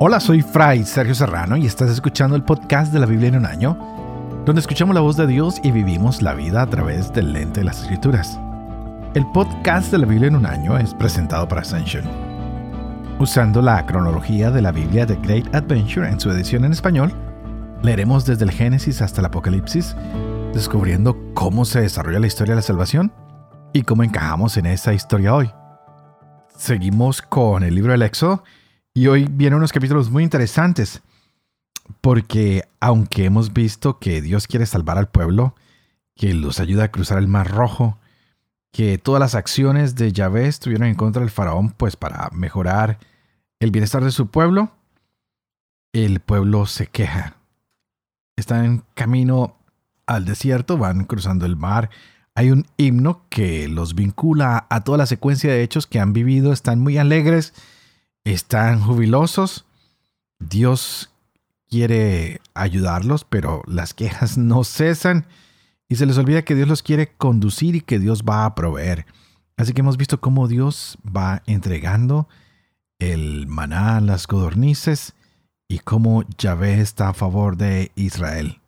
Hola, soy Fray Sergio Serrano y estás escuchando el podcast de la Biblia en un año, donde escuchamos la voz de Dios y vivimos la vida a través del lente de las escrituras. El podcast de la Biblia en un año es presentado por Ascension. Usando la cronología de la Biblia de Great Adventure en su edición en español, leeremos desde el Génesis hasta el Apocalipsis, descubriendo cómo se desarrolla la historia de la salvación y cómo encajamos en esa historia hoy. Seguimos con el libro del Éxodo y hoy vienen unos capítulos muy interesantes, porque aunque hemos visto que Dios quiere salvar al pueblo, que los ayuda a cruzar el Mar Rojo, que todas las acciones de Yahvé estuvieron en contra del faraón, pues para mejorar el bienestar de su pueblo, el pueblo se queja. Están en camino al desierto, van cruzando el mar. Hay un himno que los vincula a toda la secuencia de hechos que han vivido, están muy alegres están jubilosos. Dios quiere ayudarlos, pero las quejas no cesan y se les olvida que Dios los quiere conducir y que Dios va a proveer. Así que hemos visto cómo Dios va entregando el maná las codornices y cómo Yahvé está a favor de Israel.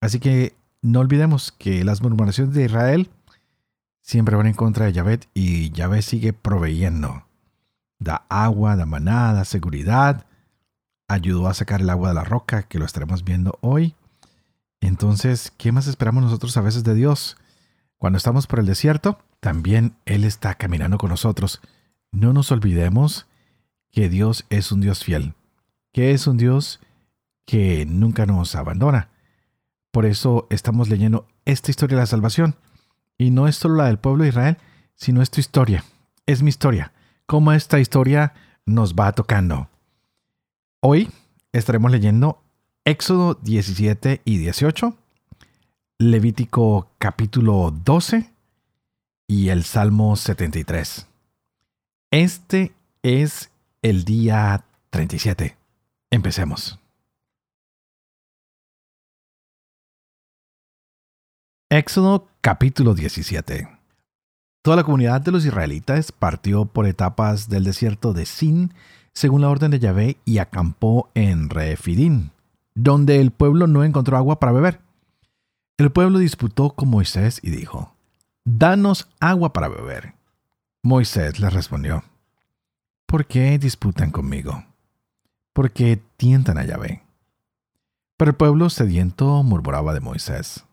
Así que no olvidemos que las murmuraciones de Israel siempre van en contra de Yahvé y Yahvé sigue proveyendo da agua, da manada, seguridad. Ayudó a sacar el agua de la roca, que lo estaremos viendo hoy. Entonces, ¿qué más esperamos nosotros a veces de Dios? Cuando estamos por el desierto, también Él está caminando con nosotros. No nos olvidemos que Dios es un Dios fiel, que es un Dios que nunca nos abandona. Por eso estamos leyendo esta historia de la salvación. Y no es solo la del pueblo de Israel, sino es tu historia. Es mi historia cómo esta historia nos va tocando. Hoy estaremos leyendo Éxodo 17 y 18, Levítico capítulo 12 y el Salmo 73. Este es el día 37. Empecemos. Éxodo capítulo 17. Toda la comunidad de los israelitas partió por etapas del desierto de Sin, según la orden de Yahvé, y acampó en Refidín, donde el pueblo no encontró agua para beber. El pueblo disputó con Moisés y dijo, Danos agua para beber. Moisés les respondió, ¿Por qué disputan conmigo? ¿Por qué tientan a Yahvé? Pero el pueblo sediento murmuraba de Moisés.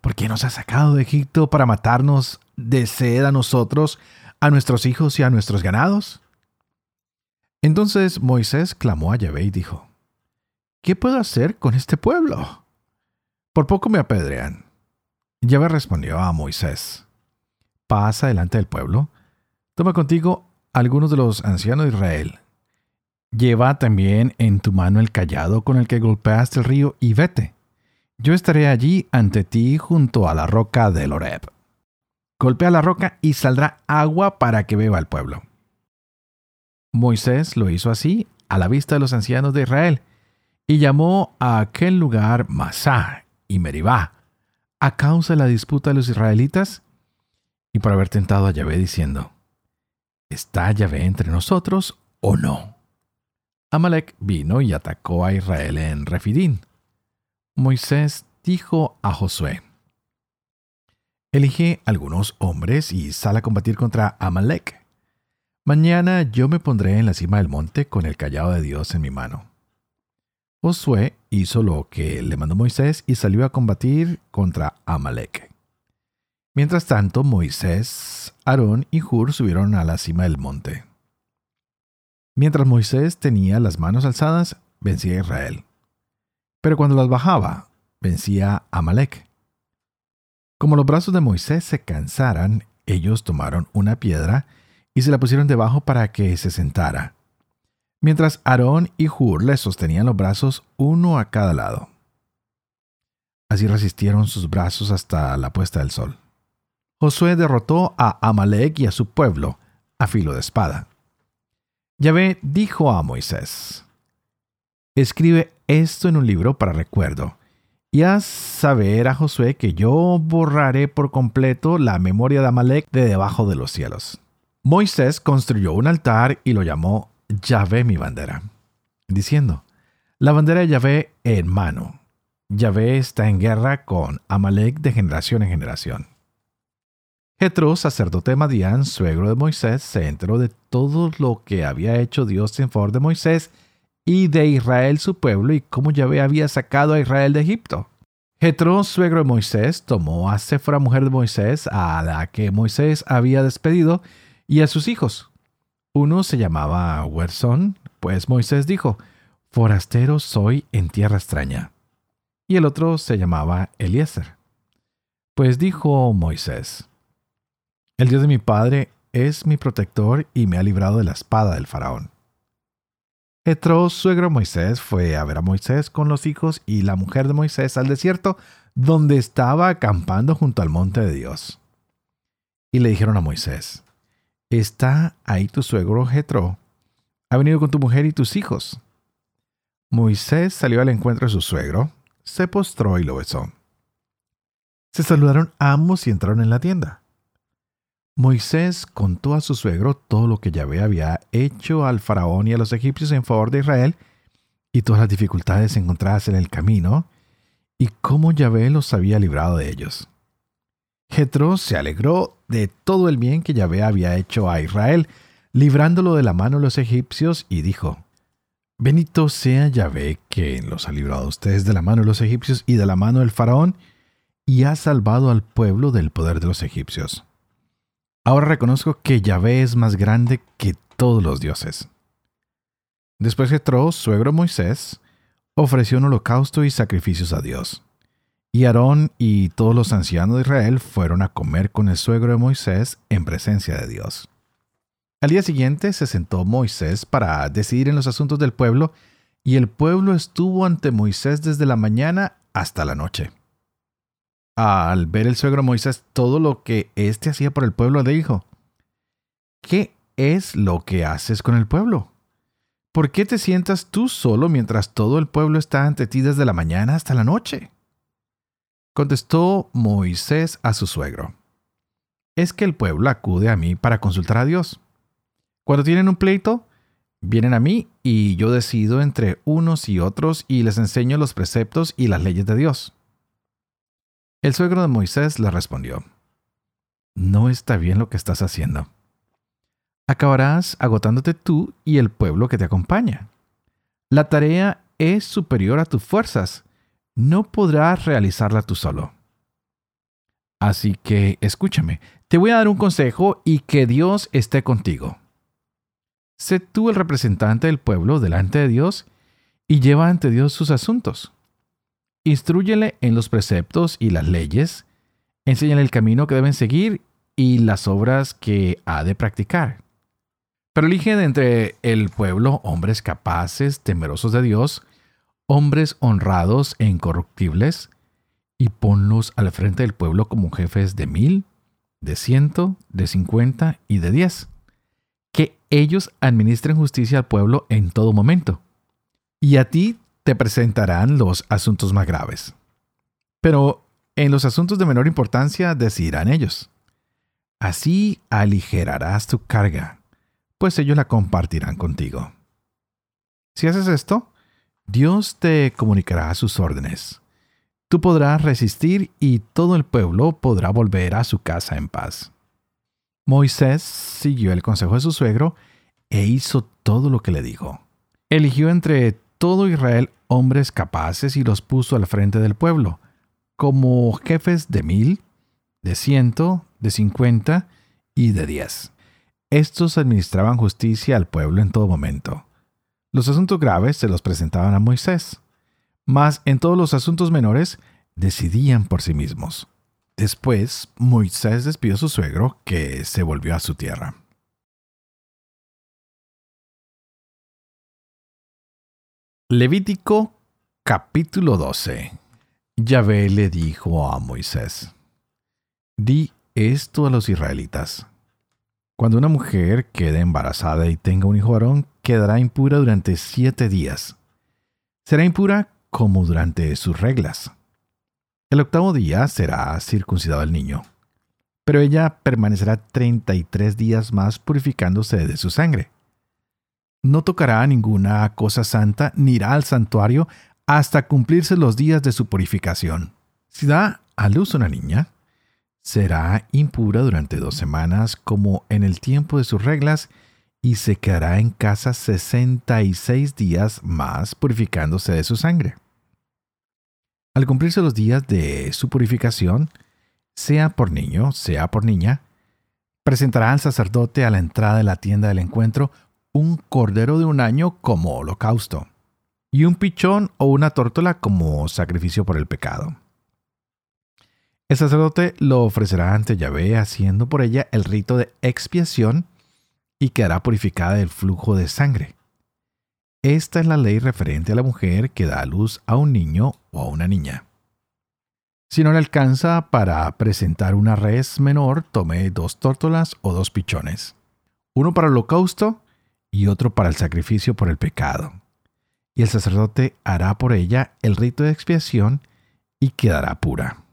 ¿Por qué nos ha sacado de Egipto para matarnos de sed a nosotros, a nuestros hijos y a nuestros ganados? Entonces Moisés clamó a Yahvé y dijo, ¿Qué puedo hacer con este pueblo? Por poco me apedrean. Yahvé respondió a Moisés, pasa delante del pueblo, toma contigo algunos de los ancianos de Israel, lleva también en tu mano el callado con el que golpeaste el río y vete. Yo estaré allí ante ti junto a la roca del Horeb. Golpea la roca y saldrá agua para que beba el pueblo. Moisés lo hizo así a la vista de los ancianos de Israel y llamó a aquel lugar Masá y Meribá a causa de la disputa de los israelitas y por haber tentado a Yahvé diciendo, ¿está Yahvé entre nosotros o no? Amalek vino y atacó a Israel en Refidín. Moisés dijo a Josué, Elige algunos hombres y sal a combatir contra Amalek. Mañana yo me pondré en la cima del monte con el callado de Dios en mi mano. Josué hizo lo que le mandó Moisés y salió a combatir contra Amalek. Mientras tanto, Moisés, Aarón y Hur subieron a la cima del monte. Mientras Moisés tenía las manos alzadas, vencía a Israel. Pero cuando las bajaba, vencía Amalek. Como los brazos de Moisés se cansaran, ellos tomaron una piedra y se la pusieron debajo para que se sentara, mientras Aarón y Hur le sostenían los brazos uno a cada lado. Así resistieron sus brazos hasta la puesta del sol. Josué derrotó a Amalek y a su pueblo a filo de espada. Yahvé dijo a Moisés, Escribe esto en un libro para recuerdo, y haz saber a Josué que yo borraré por completo la memoria de Amalek de debajo de los cielos. Moisés construyó un altar y lo llamó Yahvé mi bandera. diciendo, La bandera de Yahvé en mano. Yahvé está en guerra con Amalek de generación en generación. Jetro, sacerdote de Madián, suegro de Moisés, se enteró de todo lo que había hecho Dios en favor de Moisés y de Israel su pueblo y cómo Yahvé había sacado a Israel de Egipto. Jetro, suegro de Moisés, tomó a Séfora, mujer de Moisés, a la que Moisés había despedido, y a sus hijos. Uno se llamaba Werson, pues Moisés dijo, Forastero soy en tierra extraña. Y el otro se llamaba Eliezer. Pues dijo Moisés, El Dios de mi padre es mi protector y me ha librado de la espada del faraón. Jetro, suegro Moisés, fue a ver a Moisés con los hijos y la mujer de Moisés al desierto, donde estaba acampando junto al monte de Dios. Y le dijeron a Moisés, ¿Está ahí tu suegro Jetro? Ha venido con tu mujer y tus hijos. Moisés salió al encuentro de su suegro, se postró y lo besó. Se saludaron ambos y entraron en la tienda. Moisés contó a su suegro todo lo que Yahvé había hecho al faraón y a los egipcios en favor de Israel y todas las dificultades encontradas en el camino y cómo Yahvé los había librado de ellos. Jetro se alegró de todo el bien que Yahvé había hecho a Israel, librándolo de la mano de los egipcios, y dijo, Benito sea Yahvé que los ha librado a ustedes de la mano de los egipcios y de la mano del faraón, y ha salvado al pueblo del poder de los egipcios. Ahora reconozco que Yahvé es más grande que todos los dioses. Después Jetro, suegro Moisés, ofreció un holocausto y sacrificios a Dios. Y Aarón y todos los ancianos de Israel fueron a comer con el suegro de Moisés en presencia de Dios. Al día siguiente se sentó Moisés para decidir en los asuntos del pueblo, y el pueblo estuvo ante Moisés desde la mañana hasta la noche. Al ver el suegro Moisés todo lo que éste hacía por el pueblo, le dijo, ¿qué es lo que haces con el pueblo? ¿Por qué te sientas tú solo mientras todo el pueblo está ante ti desde la mañana hasta la noche? Contestó Moisés a su suegro, es que el pueblo acude a mí para consultar a Dios. Cuando tienen un pleito, vienen a mí y yo decido entre unos y otros y les enseño los preceptos y las leyes de Dios. El suegro de Moisés le respondió, No está bien lo que estás haciendo. Acabarás agotándote tú y el pueblo que te acompaña. La tarea es superior a tus fuerzas. No podrás realizarla tú solo. Así que escúchame, te voy a dar un consejo y que Dios esté contigo. Sé tú el representante del pueblo delante de Dios y lleva ante Dios sus asuntos. Instrúyele en los preceptos y las leyes, enséñale el camino que deben seguir y las obras que ha de practicar. Pero elige de entre el pueblo hombres capaces, temerosos de Dios, hombres honrados e incorruptibles, y ponlos al frente del pueblo como jefes de mil, de ciento, de cincuenta y de diez. Que ellos administren justicia al pueblo en todo momento. Y a ti te presentarán los asuntos más graves. Pero en los asuntos de menor importancia decidirán ellos. Así aligerarás tu carga, pues ellos la compartirán contigo. Si haces esto, Dios te comunicará sus órdenes. Tú podrás resistir y todo el pueblo podrá volver a su casa en paz. Moisés siguió el consejo de su suegro e hizo todo lo que le dijo. Eligió entre todo Israel hombres capaces y los puso al frente del pueblo, como jefes de mil, de ciento, de cincuenta y de diez. Estos administraban justicia al pueblo en todo momento. Los asuntos graves se los presentaban a Moisés, mas en todos los asuntos menores decidían por sí mismos. Después, Moisés despidió a su suegro, que se volvió a su tierra. Levítico capítulo 12 Yahvé le dijo a Moisés, Di esto a los israelitas. Cuando una mujer quede embarazada y tenga un hijo varón, quedará impura durante siete días. Será impura como durante sus reglas. El octavo día será circuncidado el niño, pero ella permanecerá treinta y tres días más purificándose de su sangre. No tocará ninguna cosa santa ni irá al santuario hasta cumplirse los días de su purificación. Si da a luz una niña, será impura durante dos semanas como en el tiempo de sus reglas y se quedará en casa 66 días más purificándose de su sangre. Al cumplirse los días de su purificación, sea por niño, sea por niña, presentará al sacerdote a la entrada de la tienda del encuentro un cordero de un año como holocausto y un pichón o una tórtola como sacrificio por el pecado. El sacerdote lo ofrecerá ante Yahvé haciendo por ella el rito de expiación y quedará purificada del flujo de sangre. Esta es la ley referente a la mujer que da a luz a un niño o a una niña. Si no le alcanza para presentar una res menor, tome dos tórtolas o dos pichones, uno para holocausto y otro para el sacrificio por el pecado. Y el sacerdote hará por ella el rito de expiación y quedará pura.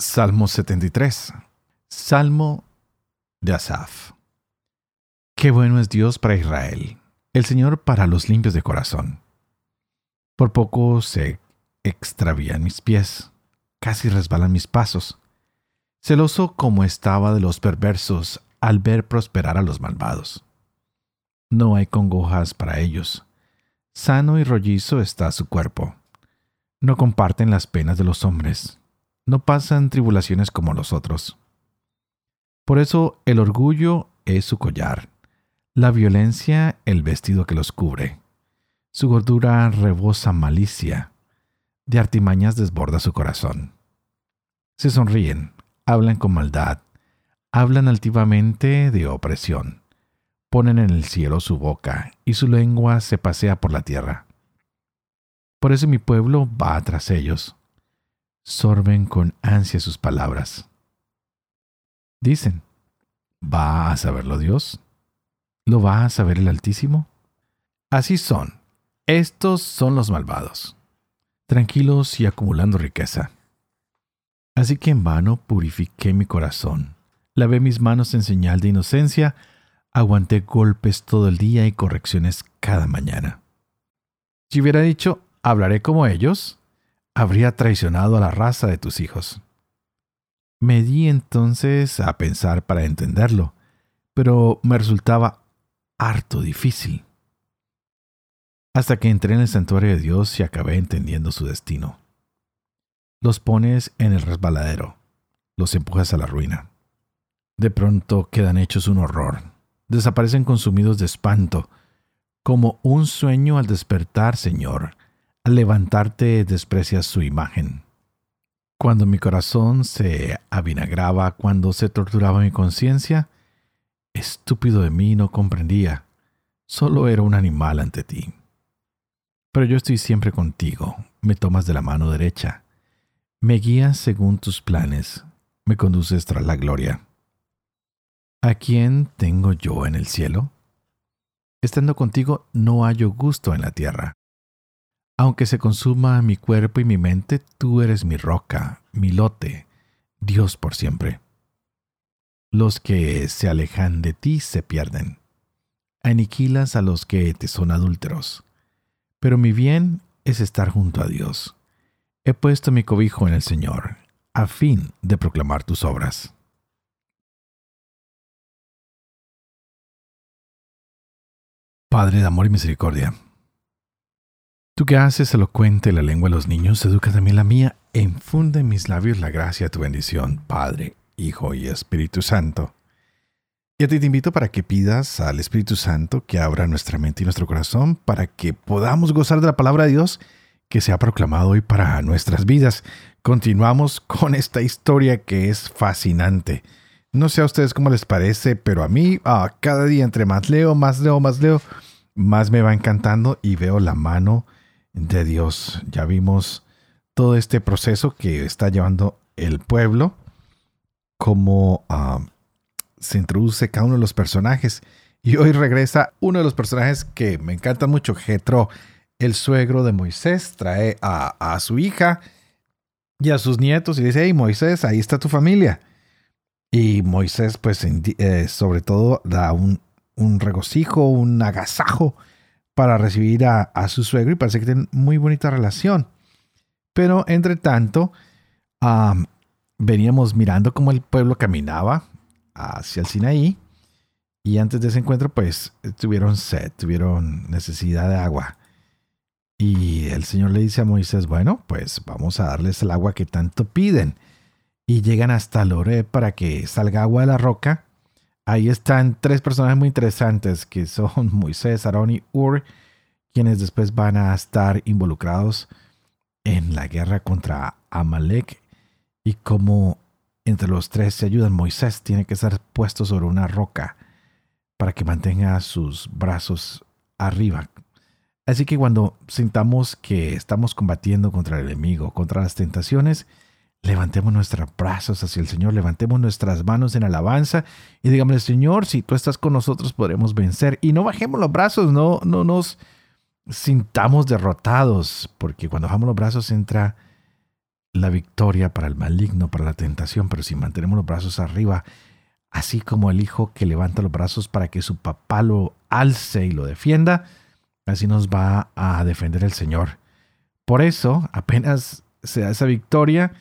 Salmo 73. Salmo de Asaf. Qué bueno es Dios para Israel, el Señor para los limpios de corazón. Por poco se extravían mis pies, casi resbalan mis pasos. Celoso como estaba de los perversos al ver prosperar a los malvados. No hay congojas para ellos. Sano y rollizo está su cuerpo. No comparten las penas de los hombres no pasan tribulaciones como los otros. Por eso el orgullo es su collar, la violencia el vestido que los cubre. Su gordura rebosa malicia, de artimañas desborda su corazón. Se sonríen, hablan con maldad, hablan altivamente de opresión, ponen en el cielo su boca y su lengua se pasea por la tierra. Por eso mi pueblo va tras ellos sorben con ansia sus palabras. Dicen, ¿va a saberlo Dios? ¿Lo va a saber el Altísimo? Así son. Estos son los malvados, tranquilos y acumulando riqueza. Así que en vano purifiqué mi corazón, lavé mis manos en señal de inocencia, aguanté golpes todo el día y correcciones cada mañana. Si hubiera dicho, hablaré como ellos, habría traicionado a la raza de tus hijos. Me di entonces a pensar para entenderlo, pero me resultaba harto difícil. Hasta que entré en el santuario de Dios y acabé entendiendo su destino. Los pones en el resbaladero, los empujas a la ruina. De pronto quedan hechos un horror, desaparecen consumidos de espanto, como un sueño al despertar, Señor, al levantarte desprecias su imagen. Cuando mi corazón se avinagraba, cuando se torturaba mi conciencia, estúpido de mí no comprendía, solo era un animal ante ti. Pero yo estoy siempre contigo, me tomas de la mano derecha, me guías según tus planes, me conduces tras la gloria. ¿A quién tengo yo en el cielo? Estando contigo no hallo gusto en la tierra. Aunque se consuma mi cuerpo y mi mente, tú eres mi roca, mi lote, Dios por siempre. Los que se alejan de ti se pierden. Aniquilas a los que te son adúlteros. Pero mi bien es estar junto a Dios. He puesto mi cobijo en el Señor, a fin de proclamar tus obras. Padre de amor y misericordia, Tú que haces elocuente la lengua de los niños, educa también la mía e infunde en mis labios la gracia de tu bendición, Padre, Hijo y Espíritu Santo. Y a ti te invito para que pidas al Espíritu Santo que abra nuestra mente y nuestro corazón para que podamos gozar de la palabra de Dios que se ha proclamado hoy para nuestras vidas. Continuamos con esta historia que es fascinante. No sé a ustedes cómo les parece, pero a mí ah, cada día entre más leo, más leo, más leo, más me va encantando y veo la mano de Dios. Ya vimos todo este proceso que está llevando el pueblo, cómo ah, se introduce cada uno de los personajes. Y hoy regresa uno de los personajes que me encanta mucho, Jetro, el suegro de Moisés, trae a, a, su hija y a sus nietos y dice, hey Moisés, ahí está tu familia. Y Moisés, pues, eh, sobre todo, da un, regocijo, un agasajo para recibir a, su suegro y parece que tienen muy bonita relación. Pero, entre tanto, veníamos mirando cómo el pueblo caminaba hacia el Sinaí y antes de ese encuentro, pues, tuvieron sed, tuvieron necesidad de agua. Y el Señor le dice a Moisés, bueno, pues vamos a darles el agua que tanto piden y llegan hasta Lore para que salga agua de la roca. Ahí están tres personajes muy interesantes que son Moisés, Aarón y Ur, quienes después van a estar involucrados en la guerra contra Amalek y como entre los tres se ayudan. Moisés tiene que ser puesto sobre una roca para que mantenga sus brazos arriba. Así que cuando sintamos que estamos combatiendo contra el enemigo, contra las tentaciones, levantemos nuestros brazos hacia el Señor, levantemos nuestras manos en alabanza y digamos, Señor, si tú estás con nosotros podremos vencer. Y no bajemos los brazos, no, no nos sintamos derrotados, porque cuando bajamos los brazos entra la victoria para el maligno, para la tentación, pero si mantenemos los brazos arriba, así como el hijo que levanta los brazos para que su papá lo alce y lo defienda, así nos va a defender el Señor. Por eso, apenas se da esa victoria,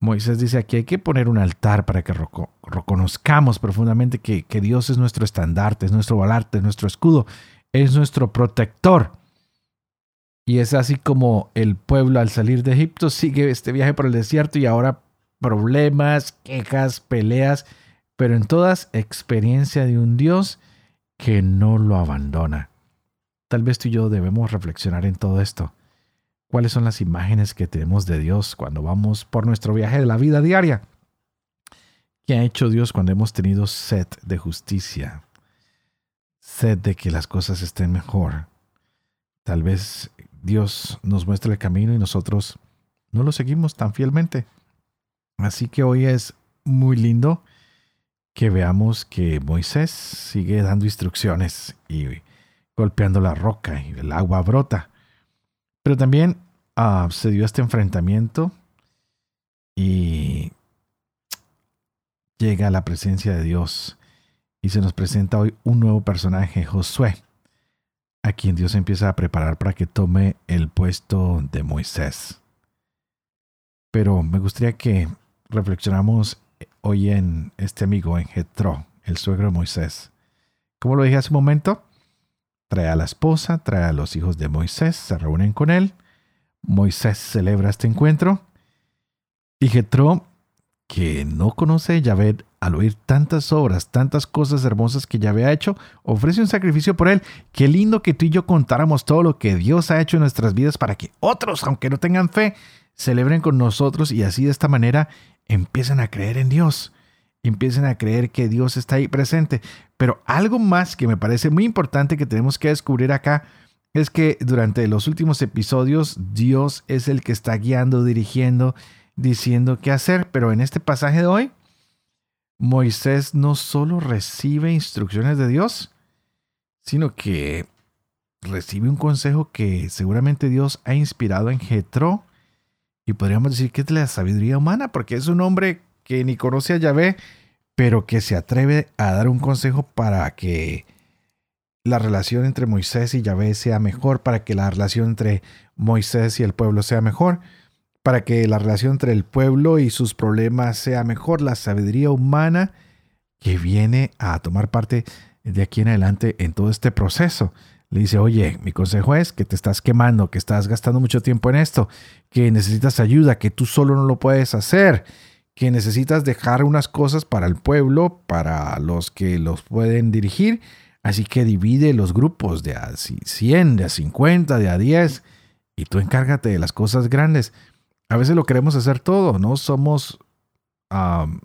Moisés dice aquí hay que poner un altar para que reconozcamos profundamente que, que Dios es nuestro estandarte, es nuestro balarte, es nuestro escudo, es nuestro protector. Y es así como el pueblo al salir de Egipto sigue este viaje por el desierto y ahora problemas, quejas, peleas, pero en todas experiencia de un Dios que no lo abandona. Tal vez tú y yo debemos reflexionar en todo esto cuáles son las imágenes que tenemos de Dios cuando vamos por nuestro viaje de la vida diaria. ¿Qué ha hecho Dios cuando hemos tenido sed de justicia? Sed de que las cosas estén mejor. Tal vez Dios nos muestre el camino y nosotros no lo seguimos tan fielmente. Así que hoy es muy lindo que veamos que Moisés sigue dando instrucciones y golpeando la roca y el agua brota. Pero también ah, se dio este enfrentamiento y llega la presencia de Dios y se nos presenta hoy un nuevo personaje, Josué, a quien Dios empieza a preparar para que tome el puesto de Moisés. Pero me gustaría que reflexionamos hoy en este amigo, en Jetro, el suegro de Moisés. Como lo dije hace un momento, Trae a la esposa, trae a los hijos de Moisés, se reúnen con él. Moisés celebra este encuentro. Y Jetro, que no conoce a Yahvé, al oír tantas obras, tantas cosas hermosas que Yahvé ha hecho, ofrece un sacrificio por él. Qué lindo que tú y yo contáramos todo lo que Dios ha hecho en nuestras vidas para que otros, aunque no tengan fe, celebren con nosotros y así de esta manera empiecen a creer en Dios empiecen a creer que Dios está ahí presente. Pero algo más que me parece muy importante que tenemos que descubrir acá es que durante los últimos episodios Dios es el que está guiando, dirigiendo, diciendo qué hacer. Pero en este pasaje de hoy, Moisés no solo recibe instrucciones de Dios, sino que recibe un consejo que seguramente Dios ha inspirado en Jetro. Y podríamos decir que es la sabiduría humana, porque es un hombre que ni conoce a Yahvé, pero que se atreve a dar un consejo para que la relación entre Moisés y Yahvé sea mejor, para que la relación entre Moisés y el pueblo sea mejor, para que la relación entre el pueblo y sus problemas sea mejor, la sabiduría humana que viene a tomar parte de aquí en adelante en todo este proceso. Le dice, oye, mi consejo es que te estás quemando, que estás gastando mucho tiempo en esto, que necesitas ayuda, que tú solo no lo puedes hacer, que necesitas dejar unas cosas para el pueblo, para los que los pueden dirigir. Así que divide los grupos de a 100, de a 50, de a 10 y tú encárgate de las cosas grandes. A veces lo queremos hacer todo, ¿no? Somos un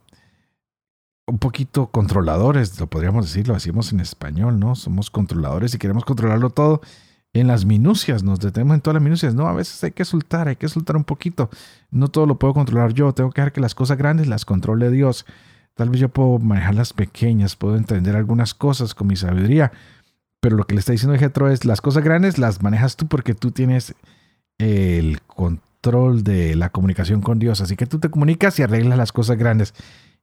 poquito controladores, lo podríamos decir, lo decimos en español, ¿no? Somos controladores y queremos controlarlo todo en las minucias, nos detenemos en todas las minucias. No, a veces hay que soltar, hay que soltar un poquito. No todo lo puedo controlar yo, tengo que dejar que las cosas grandes las controle Dios. Tal vez yo puedo manejar las pequeñas, puedo entender algunas cosas con mi sabiduría, pero lo que le está diciendo Jetro es las cosas grandes las manejas tú porque tú tienes el control de la comunicación con Dios. Así que tú te comunicas y arreglas las cosas grandes.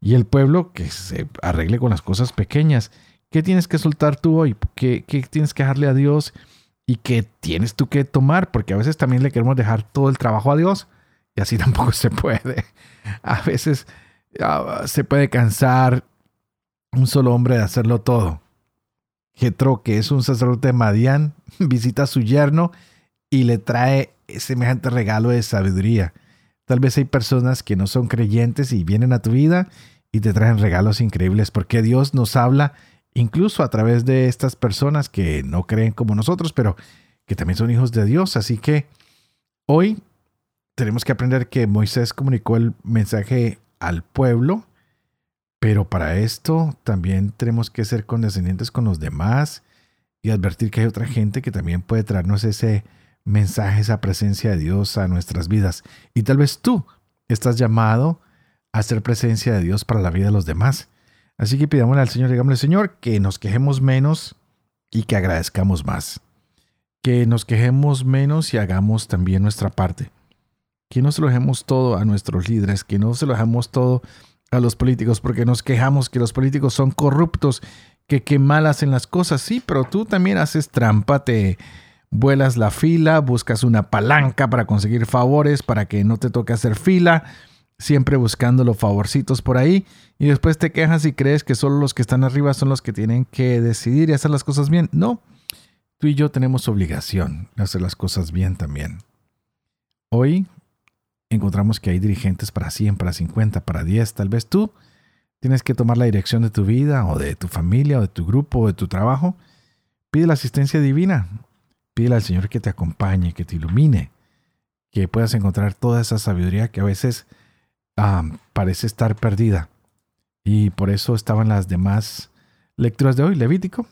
Y el pueblo que se arregle con las cosas pequeñas. ¿Qué tienes que soltar tú hoy? ¿Qué, qué tienes que dejarle a Dios? ¿Y qué tienes tú que tomar? Porque a veces también le queremos dejar todo el trabajo a Dios y así tampoco se puede. A veces ah, se puede cansar un solo hombre de hacerlo todo. Jetro, que es un sacerdote de Madián, visita a su yerno y le trae semejante regalo de sabiduría. Tal vez hay personas que no son creyentes y vienen a tu vida y te traen regalos increíbles porque Dios nos habla incluso a través de estas personas que no creen como nosotros, pero que también son hijos de Dios. Así que hoy tenemos que aprender que Moisés comunicó el mensaje al pueblo, pero para esto también tenemos que ser condescendientes con los demás y advertir que hay otra gente que también puede traernos ese mensaje, esa presencia de Dios a nuestras vidas. Y tal vez tú estás llamado a ser presencia de Dios para la vida de los demás. Así que pidámosle al Señor, digámosle, Señor, que nos quejemos menos y que agradezcamos más. Que nos quejemos menos y hagamos también nuestra parte. Que no se lo dejemos todo a nuestros líderes, que no se lo dejemos todo a los políticos, porque nos quejamos que los políticos son corruptos, que mal hacen las cosas. Sí, pero tú también haces trampa, te vuelas la fila, buscas una palanca para conseguir favores, para que no te toque hacer fila, siempre buscando los favorcitos por ahí, y después te quejas y crees que solo los que están arriba son los que tienen que decidir y hacer las cosas bien. No, tú y yo tenemos obligación de hacer las cosas bien también. Hoy encontramos que hay dirigentes para 100, para 50, para 10. Tal vez tú tienes que tomar la dirección de tu vida o de tu familia o de tu grupo o de tu trabajo. Pide la asistencia divina. Pide al Señor que te acompañe, que te ilumine, que puedas encontrar toda esa sabiduría que a veces parece estar perdida. Y por eso estaban las demás lecturas de hoy, Levítico,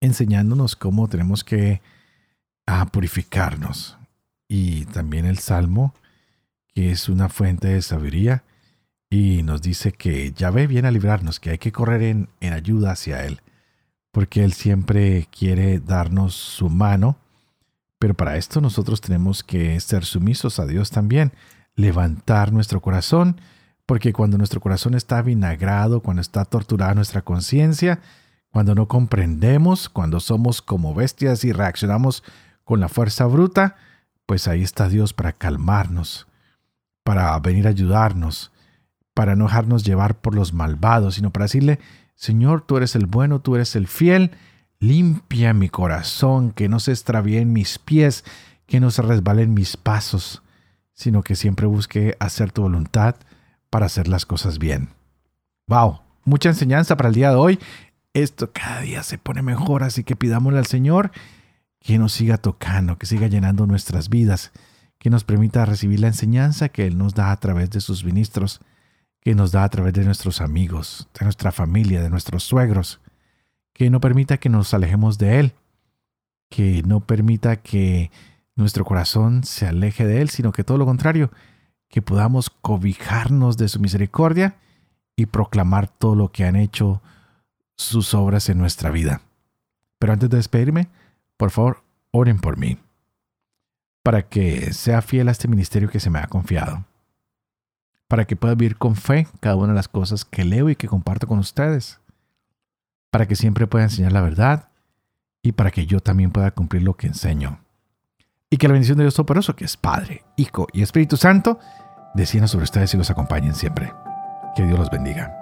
enseñándonos cómo tenemos que ah, purificarnos. Y también el Salmo que es una fuente de sabiduría y nos dice que Yahvé viene a librarnos, que hay que correr en, en ayuda hacia Él, porque Él siempre quiere darnos su mano, pero para esto nosotros tenemos que ser sumisos a Dios también, levantar nuestro corazón, porque cuando nuestro corazón está vinagrado, cuando está torturada nuestra conciencia, cuando no comprendemos, cuando somos como bestias y reaccionamos con la fuerza bruta, pues ahí está Dios para calmarnos, para venir a ayudarnos, para no dejarnos llevar por los malvados, sino para decirle, Señor, tú eres el bueno, tú eres el fiel, limpia mi corazón, que no se extravíen mis pies, que no se resbalen mis pasos, sino que siempre busque hacer tu voluntad para hacer las cosas bien. Wow, mucha enseñanza para el día de hoy. Esto cada día se pone mejor, así que pidámosle al Señor que nos siga tocando, que siga llenando nuestras vidas que nos permita recibir la enseñanza que Él nos da a través de sus ministros, que nos da a través de nuestros amigos, de nuestra familia, de nuestros suegros, que no permita que nos alejemos de Él, que no permita que nuestro corazón se aleje de Él, sino que todo lo contrario, que podamos cobijarnos de su misericordia y proclamar todo lo que han hecho sus obras en nuestra vida. Pero antes de despedirme, por favor, oren por mí para que sea fiel a este ministerio que se me ha confiado, para que pueda vivir con fe cada una de las cosas que leo y que comparto con ustedes, para que siempre pueda enseñar la verdad y para que yo también pueda cumplir lo que enseño. Y que la bendición de Dios Todopoderoso, que es Padre, Hijo y Espíritu Santo, descienda sobre ustedes y los acompañen siempre. Que Dios los bendiga.